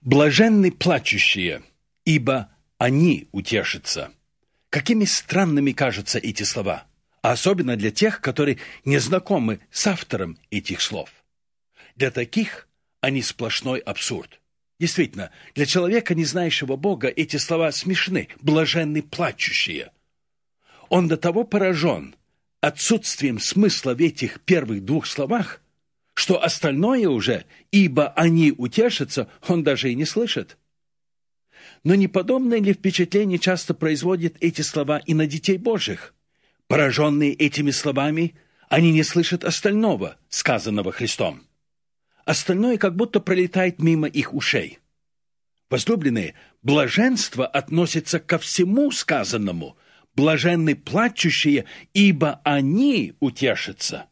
Блаженны плачущие, ибо они утешатся. Какими странными кажутся эти слова, а особенно для тех, которые не знакомы с автором этих слов. Для таких они сплошной абсурд. Действительно, для человека, не знающего Бога, эти слова смешны, блаженны плачущие. Он до того поражен отсутствием смысла в этих первых двух словах, что остальное уже, ибо они утешатся, он даже и не слышит. Но не подобное ли впечатление часто производят эти слова и на детей Божьих? Пораженные этими словами, они не слышат остального, сказанного Христом. Остальное как будто пролетает мимо их ушей. Возлюбленные, блаженство относится ко всему сказанному. Блаженны плачущие, ибо они утешатся.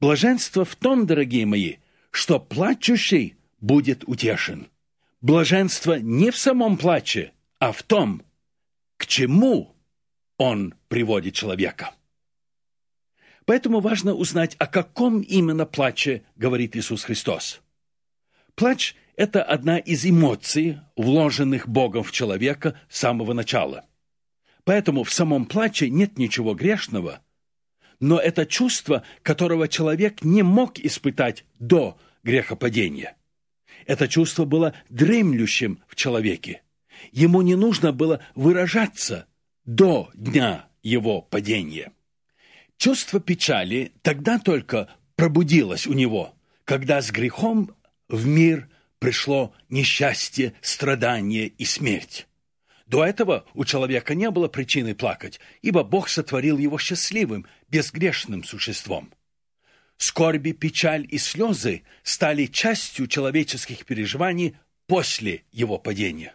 Блаженство в том, дорогие мои, что плачущий будет утешен. Блаженство не в самом плаче, а в том, к чему он приводит человека. Поэтому важно узнать, о каком именно плаче говорит Иисус Христос. Плач – это одна из эмоций, вложенных Богом в человека с самого начала. Поэтому в самом плаче нет ничего грешного, но это чувство, которого человек не мог испытать до грехопадения. Это чувство было дремлющим в человеке. Ему не нужно было выражаться до дня его падения. Чувство печали тогда только пробудилось у него, когда с грехом в мир пришло несчастье, страдание и смерть. До этого у человека не было причины плакать, ибо Бог сотворил его счастливым, безгрешным существом. Скорби, печаль и слезы стали частью человеческих переживаний после его падения.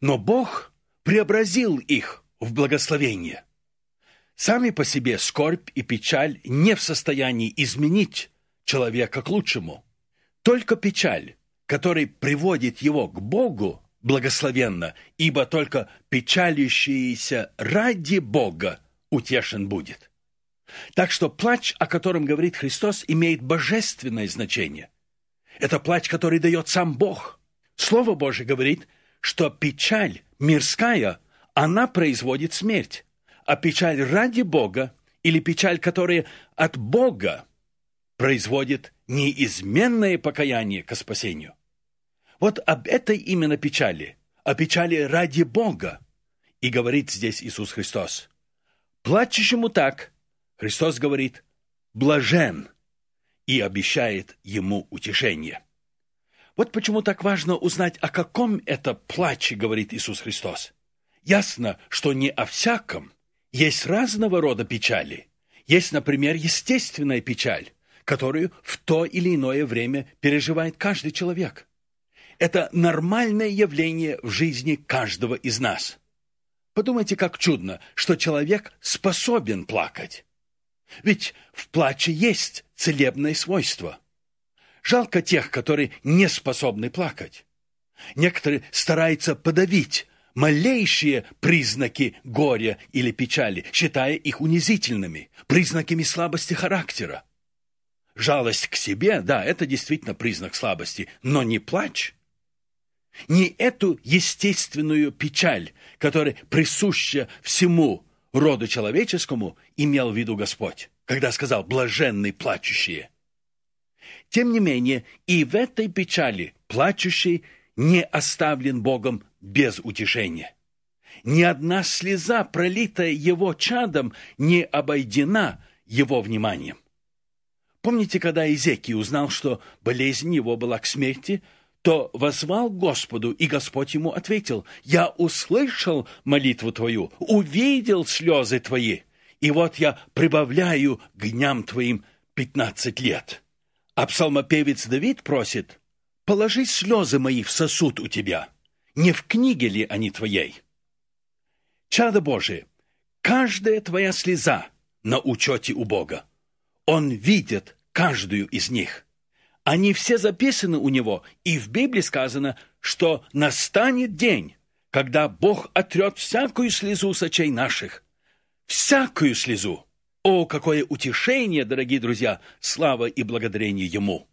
Но Бог преобразил их в благословение – Сами по себе скорбь и печаль не в состоянии изменить человека к лучшему. Только печаль, которая приводит его к Богу, благословенно, ибо только печалящийся ради Бога утешен будет. Так что плач, о котором говорит Христос, имеет божественное значение. Это плач, который дает сам Бог. Слово Божье говорит, что печаль мирская, она производит смерть а печаль ради Бога или печаль, которая от Бога производит неизменное покаяние к спасению. Вот об этой именно печали, о печали ради Бога, и говорит здесь Иисус Христос. Плачущему так, Христос говорит, блажен, и обещает ему утешение. Вот почему так важно узнать, о каком это плаче говорит Иисус Христос. Ясно, что не о всяком, есть разного рода печали. Есть, например, естественная печаль, которую в то или иное время переживает каждый человек. Это нормальное явление в жизни каждого из нас. Подумайте, как чудно, что человек способен плакать. Ведь в плаче есть целебное свойство. Жалко тех, которые не способны плакать. Некоторые стараются подавить малейшие признаки горя или печали, считая их унизительными, признаками слабости характера. Жалость к себе, да, это действительно признак слабости, но не плач. Не эту естественную печаль, которая присуща всему роду человеческому, имел в виду Господь, когда сказал «блаженные плачущие». Тем не менее, и в этой печали плачущий не оставлен Богом без утешения. Ни одна слеза, пролитая его чадом, не обойдена его вниманием. Помните, когда Изекий узнал, что болезнь его была к смерти, то возвал Господу, и Господь ему ответил, «Я услышал молитву твою, увидел слезы твои, и вот я прибавляю к дням твоим пятнадцать лет». А псалмопевец Давид просит, «Положи слезы мои в сосуд у тебя, не в книге ли они твоей? Чадо Божие, каждая твоя слеза на учете у Бога. Он видит каждую из них. Они все записаны у него, и в Библии сказано, что настанет день, когда Бог отрет всякую слезу с очей наших. Всякую слезу. О, какое утешение, дорогие друзья, слава и благодарение Ему!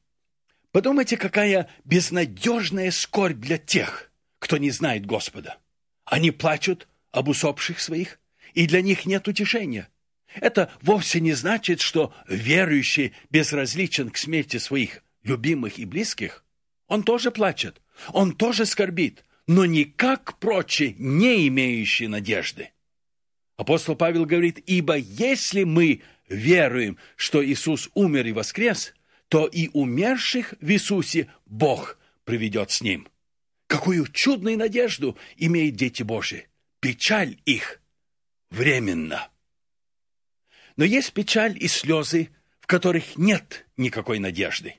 Подумайте, какая безнадежная скорбь для тех, кто не знает Господа. Они плачут об усопших своих, и для них нет утешения. Это вовсе не значит, что верующий безразличен к смерти своих любимых и близких. Он тоже плачет, он тоже скорбит, но не как прочие, не имеющие надежды. Апостол Павел говорит, «Ибо если мы веруем, что Иисус умер и воскрес, то и умерших в Иисусе Бог приведет с Ним». Какую чудную надежду имеют дети Божьи! Печаль их временно. Но есть печаль и слезы, в которых нет никакой надежды.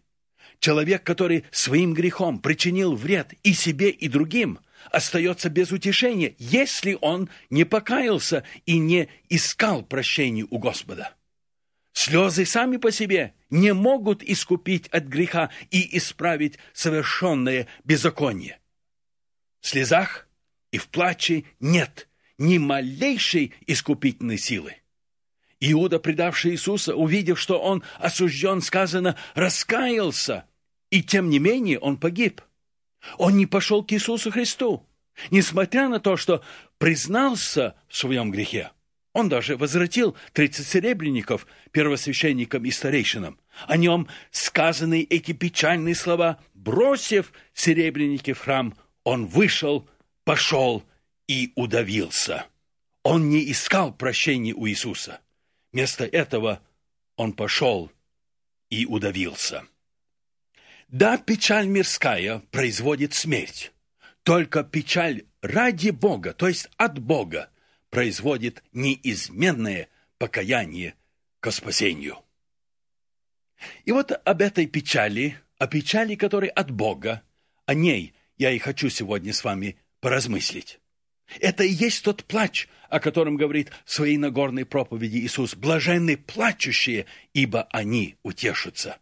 Человек, который своим грехом причинил вред и себе, и другим, остается без утешения, если он не покаялся и не искал прощения у Господа. Слезы сами по себе не могут искупить от греха и исправить совершенное беззаконие. В слезах и в плаче нет ни малейшей искупительной силы. Иуда, предавший Иисуса, увидев, что он осужден, сказано, раскаялся, и тем не менее он погиб. Он не пошел к Иисусу Христу, несмотря на то, что признался в своем грехе. Он даже возвратил 30 серебряников первосвященникам и старейшинам. О нем сказаны эти печальные слова. Бросив серебряники в храм, он вышел, пошел и удавился. Он не искал прощения у Иисуса. Вместо этого он пошел и удавился. Да, печаль мирская производит смерть. Только печаль ради Бога, то есть от Бога, производит неизменное покаяние к спасению. И вот об этой печали, о печали, которая от Бога, о ней я и хочу сегодня с вами поразмыслить. Это и есть тот плач, о котором говорит в своей Нагорной проповеди Иисус. «Блаженны плачущие, ибо они утешатся».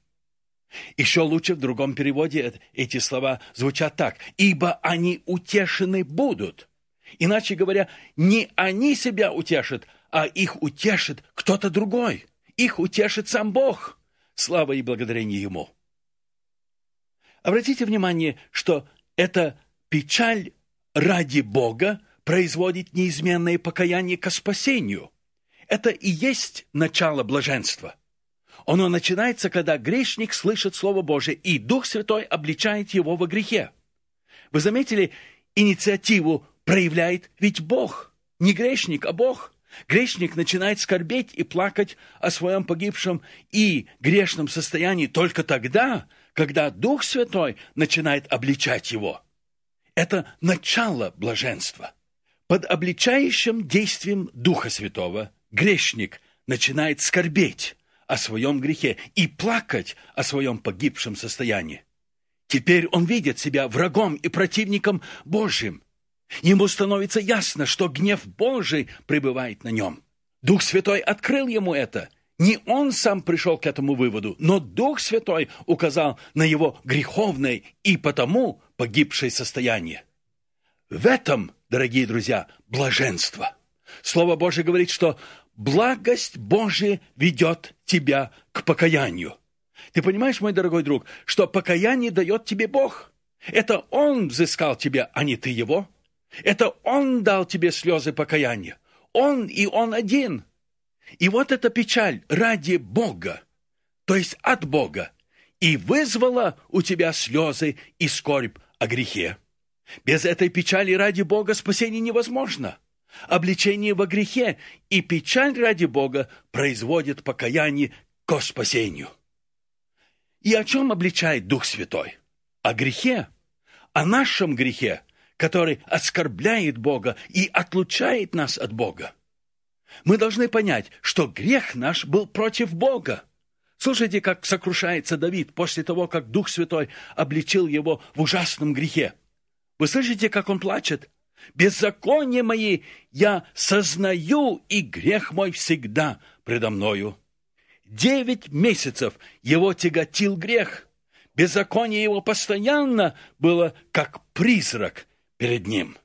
Еще лучше в другом переводе эти слова звучат так. «Ибо они утешены будут». Иначе говоря, не они себя утешат, а их утешит кто-то другой. Их утешит сам Бог. Слава и благодарение Ему. Обратите внимание, что эта печаль ради Бога производит неизменное покаяние ко спасению. Это и есть начало блаженства. Оно начинается, когда грешник слышит Слово Божие, и Дух Святой обличает его во грехе. Вы заметили, инициативу проявляет ведь Бог, не грешник, а Бог. Грешник начинает скорбеть и плакать о своем погибшем и грешном состоянии только тогда, когда Дух Святой начинает обличать его. Это начало блаженства. Под обличающим действием Духа Святого грешник начинает скорбеть о своем грехе и плакать о своем погибшем состоянии. Теперь он видит себя врагом и противником Божьим. Ему становится ясно, что гнев Божий пребывает на нем. Дух Святой открыл ему это. Не он сам пришел к этому выводу, но Дух Святой указал на его греховное и потому погибшее состояние. В этом дорогие друзья, блаженство. Слово Божье говорит, что благость Божия ведет тебя к покаянию. Ты понимаешь, мой дорогой друг, что покаяние дает тебе Бог? Это Он взыскал тебя, а не ты Его. Это Он дал тебе слезы покаяния. Он и Он один. И вот эта печаль ради Бога, то есть от Бога, и вызвала у тебя слезы и скорбь о грехе. Без этой печали ради Бога спасение невозможно. Обличение во грехе и печаль ради Бога производит покаяние к спасению. И о чем обличает Дух Святой? О грехе, о нашем грехе, который оскорбляет Бога и отлучает нас от Бога. Мы должны понять, что грех наш был против Бога. Слушайте, как сокрушается Давид после того, как Дух Святой обличил его в ужасном грехе. Вы слышите, как он плачет? «Беззаконие мои я сознаю, и грех мой всегда предо мною». Девять месяцев его тяготил грех. Беззаконие его постоянно было как призрак перед ним.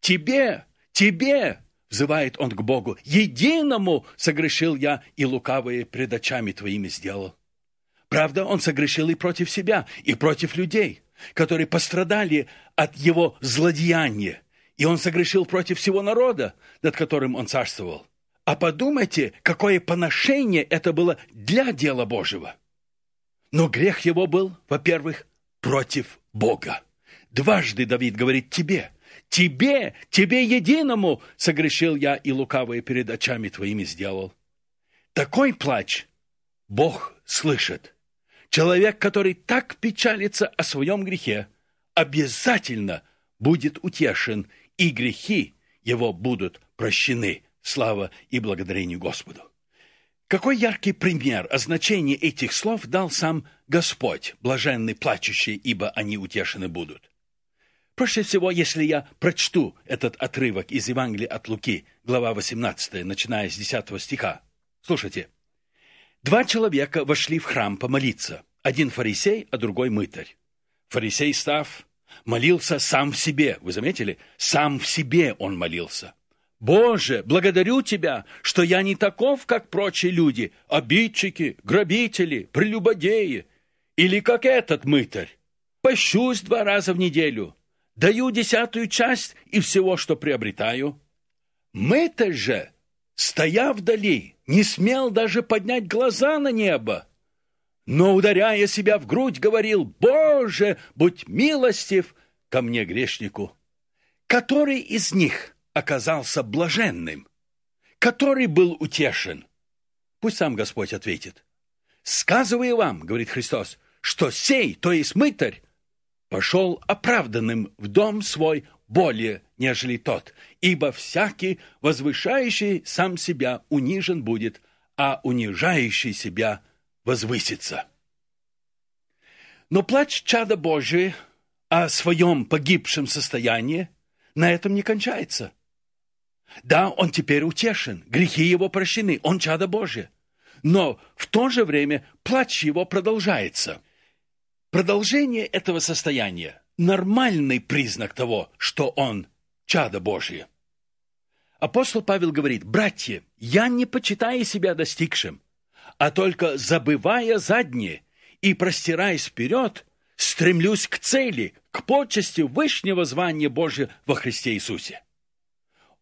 «Тебе, тебе!» — взывает он к Богу. «Единому согрешил я, и лукавые пред очами твоими сделал». Правда, он согрешил и против себя, и против людей, которые пострадали от его злодеяния. И он согрешил против всего народа, над которым он царствовал. А подумайте, какое поношение это было для дела Божьего. Но грех его был, во-первых, против Бога. Дважды Давид говорит тебе, тебе, тебе единому согрешил я и лукавое перед очами твоими сделал. Такой плач Бог слышит. Человек, который так печалится о своем грехе, обязательно будет утешен, и грехи его будут прощены. Слава и благодарение Господу. Какой яркий пример о значении этих слов дал сам Господь, блаженный плачущий, ибо они утешены будут. Проще всего, если я прочту этот отрывок из Евангелия от Луки, глава 18, начиная с 10 стиха. Слушайте. Два человека вошли в храм помолиться. Один фарисей, а другой мытарь. Фарисей, став, молился сам в себе. Вы заметили? Сам в себе он молился. «Боже, благодарю Тебя, что я не таков, как прочие люди, обидчики, грабители, прелюбодеи, или как этот мытарь. Пощусь два раза в неделю, даю десятую часть и всего, что приобретаю. Мытарь же, стоя вдали, не смел даже поднять глаза на небо, но, ударяя себя в грудь, говорил, «Боже, будь милостив ко мне, грешнику!» Который из них оказался блаженным? Который был утешен? Пусть сам Господь ответит. «Сказываю вам, — говорит Христос, — что сей, то есть мытарь, пошел оправданным в дом свой более, нежели тот, ибо всякий, возвышающий сам себя, унижен будет, а унижающий себя возвысится. Но плач чада Божия о своем погибшем состоянии на этом не кончается. Да, он теперь утешен, грехи его прощены, он чадо Божие. Но в то же время плач его продолжается. Продолжение этого состояния – нормальный признак того, что он чадо Божие. Апостол Павел говорит, «Братья, я не почитаю себя достигшим, а только забывая заднее и простираясь вперед, стремлюсь к цели, к почести вышнего звания Божия во Христе Иисусе.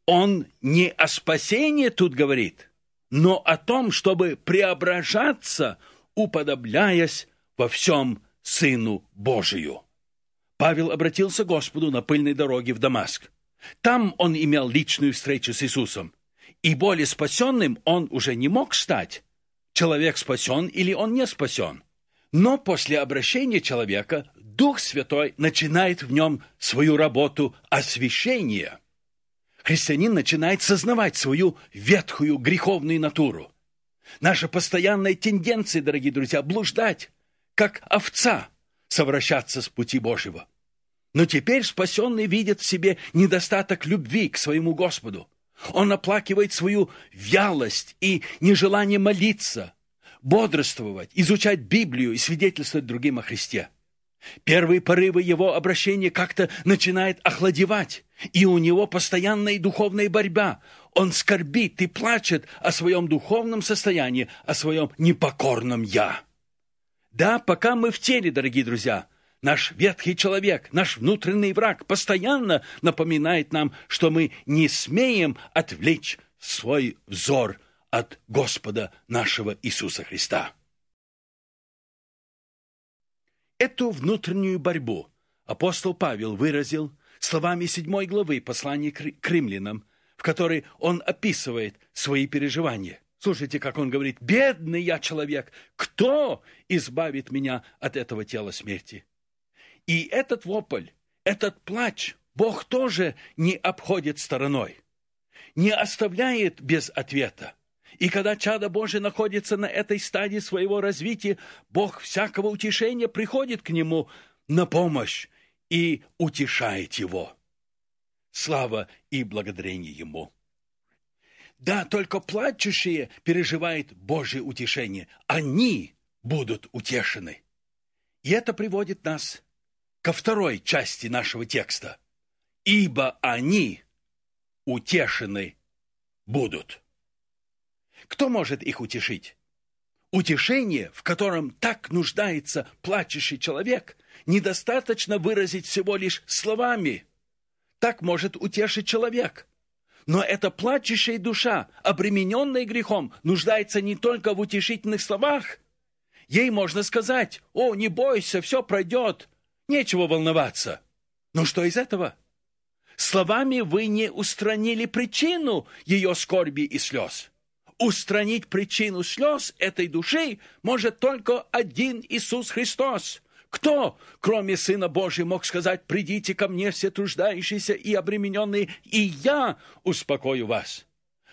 Он не о спасении тут говорит, но о том, чтобы преображаться, уподобляясь во всем Сыну Божию. Павел обратился к Господу на пыльной дороге в Дамаск. Там он имел личную встречу с Иисусом. И более спасенным он уже не мог стать, человек спасен или он не спасен. Но после обращения человека Дух Святой начинает в нем свою работу освящения. Христианин начинает сознавать свою ветхую греховную натуру. Наша постоянная тенденция, дорогие друзья, блуждать, как овца, совращаться с пути Божьего. Но теперь спасенный видит в себе недостаток любви к своему Господу. Он оплакивает свою вялость и нежелание молиться, бодрствовать, изучать Библию и свидетельствовать другим о Христе. Первые порывы его обращения как-то начинает охладевать, и у него постоянная духовная борьба. Он скорбит и плачет о своем духовном состоянии, о своем непокорном «я». Да, пока мы в теле, дорогие друзья – Наш ветхий человек, наш внутренний враг постоянно напоминает нам, что мы не смеем отвлечь свой взор от Господа нашего Иисуса Христа. Эту внутреннюю борьбу апостол Павел выразил словами седьмой главы послания к римлянам, в которой он описывает свои переживания. Слушайте, как он говорит, «Бедный я человек, кто избавит меня от этого тела смерти?» И этот вопль, этот плач Бог тоже не обходит стороной, не оставляет без ответа. И когда чадо Божие находится на этой стадии своего развития, Бог всякого утешения приходит к нему на помощь и утешает его. Слава и благодарение ему. Да, только плачущие переживают Божие утешение. Они будут утешены. И это приводит нас ко второй части нашего текста. «Ибо они утешены будут». Кто может их утешить? утешение, в котором так нуждается плачущий человек, недостаточно выразить всего лишь словами. Так может утешить человек. Но эта плачущая душа, обремененная грехом, нуждается не только в утешительных словах. Ей можно сказать, «О, не бойся, все пройдет, нечего волноваться». Но что из этого? Словами вы не устранили причину ее скорби и слез. Устранить причину слез этой души может только один Иисус Христос. Кто, кроме Сына Божьего, мог сказать, «Придите ко мне, все труждающиеся и обремененные, и я успокою вас»?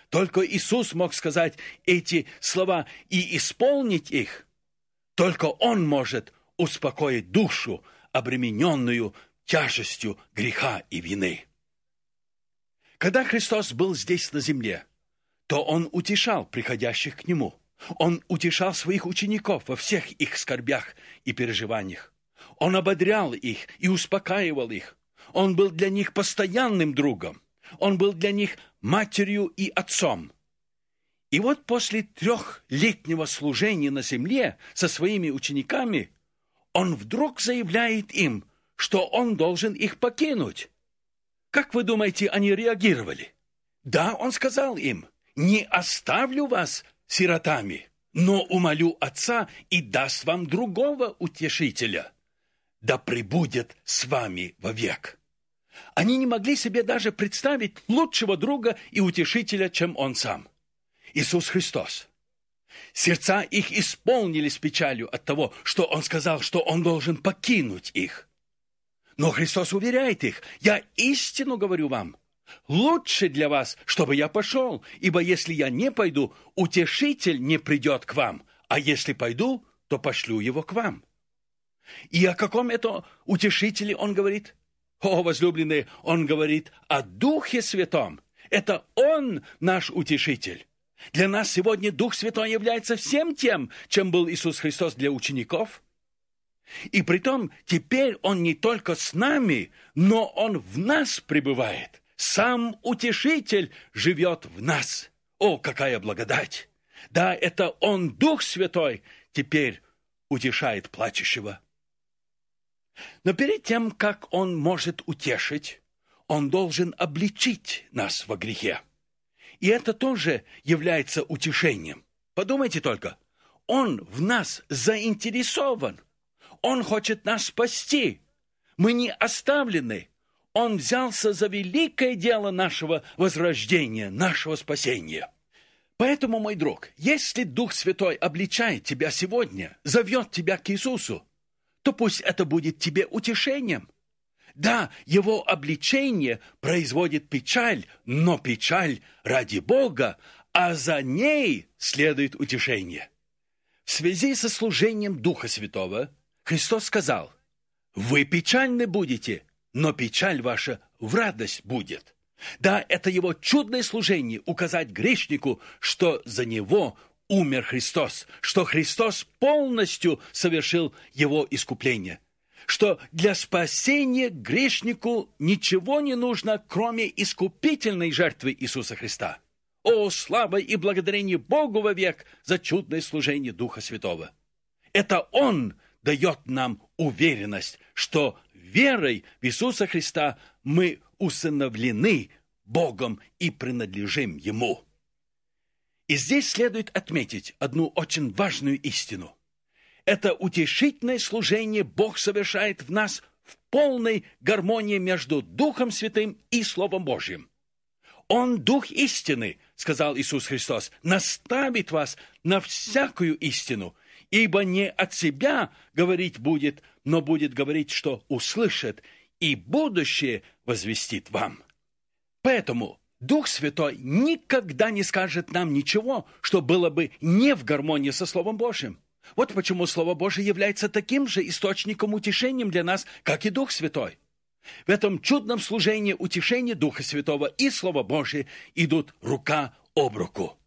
Только Иисус мог сказать эти слова и исполнить их. Только Он может успокоить душу, обремененную тяжестью греха и вины. Когда Христос был здесь на земле, то Он утешал приходящих к Нему. Он утешал своих учеников во всех их скорбях и переживаниях. Он ободрял их и успокаивал их. Он был для них постоянным другом. Он был для них матерью и отцом. И вот после трехлетнего служения на земле со своими учениками он вдруг заявляет им, что он должен их покинуть. Как вы думаете, они реагировали? Да, он сказал им, не оставлю вас сиротами, но умолю Отца и даст вам другого утешителя, да пребудет с вами вовек. Они не могли себе даже представить лучшего друга и утешителя, чем он сам. Иисус Христос. Сердца их исполнились печалью от того, что он сказал, что он должен покинуть их. Но Христос уверяет их, я истину говорю вам, лучше для вас, чтобы я пошел, ибо если я не пойду, утешитель не придет к вам, а если пойду, то пошлю его к вам. И о каком это утешителе он говорит? О, возлюбленные, он говорит о Духе Святом. Это Он наш утешитель. Для нас сегодня Дух Святой является всем тем, чем был Иисус Христос для учеников – и притом теперь Он не только с нами, но Он в нас пребывает. Сам Утешитель живет в нас. О, какая благодать! Да, это Он, Дух Святой, теперь утешает плачущего. Но перед тем, как Он может утешить, Он должен обличить нас во грехе. И это тоже является утешением. Подумайте только, Он в нас заинтересован. Он хочет нас спасти. Мы не оставлены. Он взялся за великое дело нашего возрождения, нашего спасения. Поэтому, мой друг, если Дух Святой обличает тебя сегодня, зовет тебя к Иисусу, то пусть это будет тебе утешением. Да, его обличение производит печаль, но печаль ради Бога, а за ней следует утешение. В связи со служением Духа Святого Христос сказал, «Вы печальны будете, но печаль ваша в радость будет». Да, это его чудное служение указать грешнику, что за него умер Христос, что Христос полностью совершил его искупление, что для спасения грешнику ничего не нужно, кроме искупительной жертвы Иисуса Христа. О, слава и благодарение Богу вовек за чудное служение Духа Святого! Это Он дает нам уверенность, что верой в Иисуса Христа мы усыновлены Богом и принадлежим Ему. И здесь следует отметить одну очень важную истину. Это утешительное служение Бог совершает в нас в полной гармонии между Духом Святым и Словом Божьим. Он Дух истины, сказал Иисус Христос, наставит вас на всякую истину – ибо не от себя говорить будет, но будет говорить, что услышит, и будущее возвестит вам. Поэтому Дух Святой никогда не скажет нам ничего, что было бы не в гармонии со Словом Божьим. Вот почему Слово Божье является таким же источником утешением для нас, как и Дух Святой. В этом чудном служении утешения Духа Святого и Слова Божие идут рука об руку.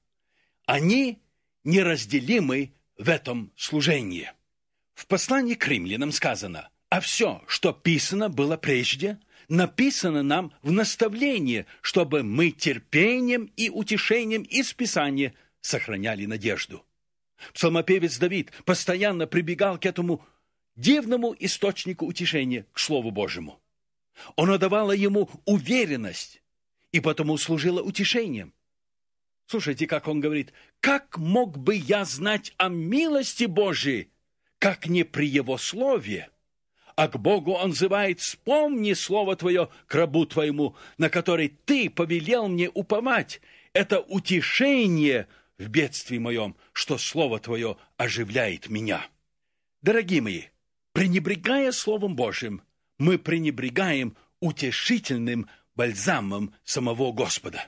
Они неразделимы в этом служении. В послании к римлянам сказано, а все, что писано было прежде, написано нам в наставлении, чтобы мы терпением и утешением из Писания сохраняли надежду. Псалмопевец Давид постоянно прибегал к этому дивному источнику утешения, к Слову Божьему. Оно давало ему уверенность и потому служило утешением. Слушайте, как он говорит, «Как мог бы я знать о милости Божией, как не при Его Слове?» А к Богу он взывает, «Вспомни Слово Твое к рабу Твоему, на который Ты повелел мне уповать. Это утешение в бедствии моем, что Слово Твое оживляет меня». Дорогие мои, пренебрегая Словом Божьим, мы пренебрегаем утешительным бальзамом самого Господа.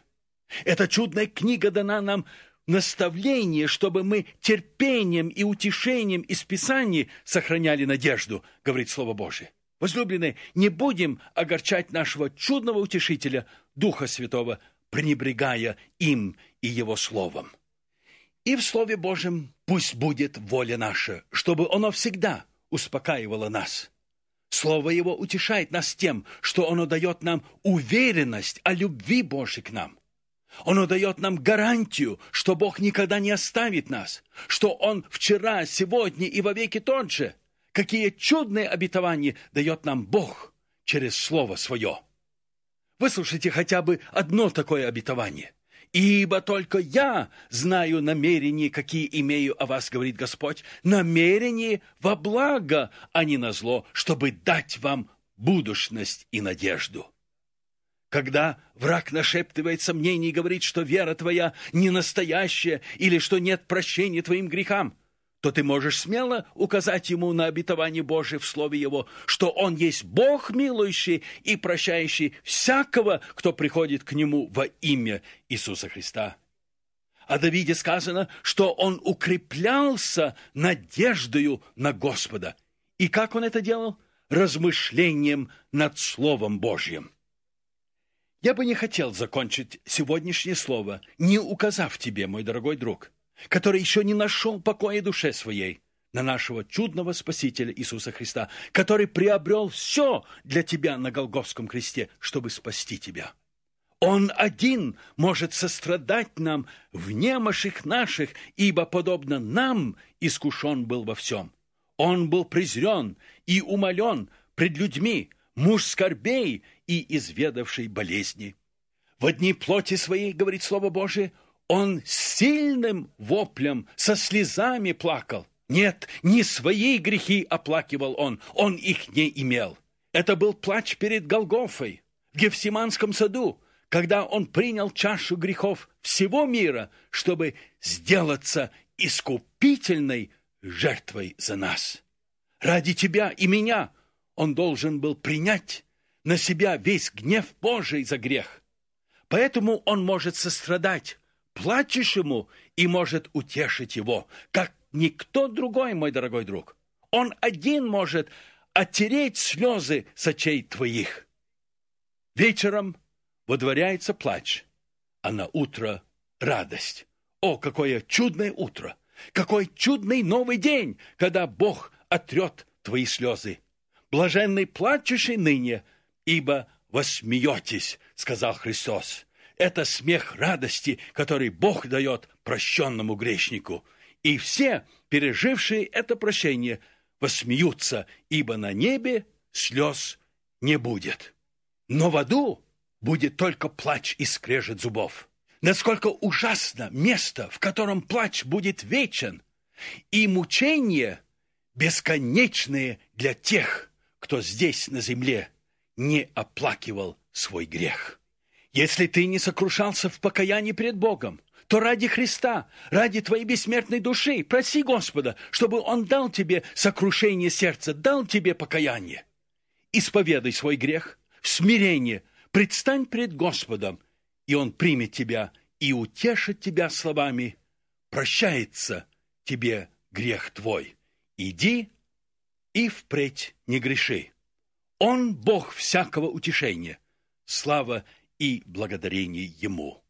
Эта чудная книга дана нам наставление, чтобы мы терпением и утешением из Писаний сохраняли надежду, говорит Слово Божие. Возлюбленные, не будем огорчать нашего чудного утешителя, Духа Святого, пренебрегая им и его словом. И в Слове Божьем пусть будет воля наша, чтобы оно всегда успокаивало нас. Слово Его утешает нас тем, что оно дает нам уверенность о любви Божьей к нам. Оно дает нам гарантию, что Бог никогда не оставит нас, что Он вчера, сегодня и вовеки тот же. Какие чудные обетования дает нам Бог через Слово Свое. Выслушайте хотя бы одно такое обетование. «Ибо только я знаю намерения, какие имею о вас, — говорит Господь, — намерения во благо, а не на зло, чтобы дать вам будущность и надежду». Когда враг нашептывает сомнений и говорит, что вера твоя не настоящая или что нет прощения твоим грехам, то ты можешь смело указать ему на обетование Божие в Слове Его, что Он есть Бог милующий и прощающий всякого, кто приходит к Нему во имя Иисуса Христа. О Давиде сказано, что он укреплялся надеждою на Господа. И как он это делал? Размышлением над Словом Божьим. Я бы не хотел закончить сегодняшнее слово, не указав тебе, мой дорогой друг, который еще не нашел покоя душе своей, на нашего чудного Спасителя Иисуса Христа, который приобрел все для тебя на Голгофском кресте, чтобы спасти тебя. Он один может сострадать нам в немощах наших, ибо, подобно нам, искушен был во всем. Он был презрен и умолен пред людьми, муж скорбей и изведавший болезни. В одни плоти своей, говорит Слово Божие, он сильным воплем, со слезами плакал. Нет, не свои грехи оплакивал он, он их не имел. Это был плач перед Голгофой, в Гефсиманском саду, когда он принял чашу грехов всего мира, чтобы сделаться искупительной жертвой за нас. Ради тебя и меня он должен был принять на себя весь гнев Божий за грех. Поэтому он может сострадать плачущему и может утешить его, как никто другой, мой дорогой друг. Он один может оттереть слезы с очей твоих. Вечером водворяется плач, а на утро радость. О, какое чудное утро! Какой чудный новый день, когда Бог отрет твои слезы. Блаженный плачущий ныне, ибо восмеетесь, сказал Христос. Это смех радости, который Бог дает прощенному грешнику. И все, пережившие это прощение, посмеются, ибо на небе слез не будет. Но в аду будет только плач и скрежет зубов. Насколько ужасно место, в котором плач будет вечен, и мучения бесконечные для тех, кто здесь на земле не оплакивал свой грех. Если ты не сокрушался в покаянии пред Богом, то ради Христа, ради твоей бессмертной души, проси Господа, чтобы Он дал тебе сокрушение сердца, дал тебе покаяние. Исповедай свой грех в смирении, предстань пред Господом, и Он примет тебя и утешит тебя словами «Прощается тебе грех твой, иди и впредь не греши». Он Бог всякого утешения. Слава и благодарение Ему.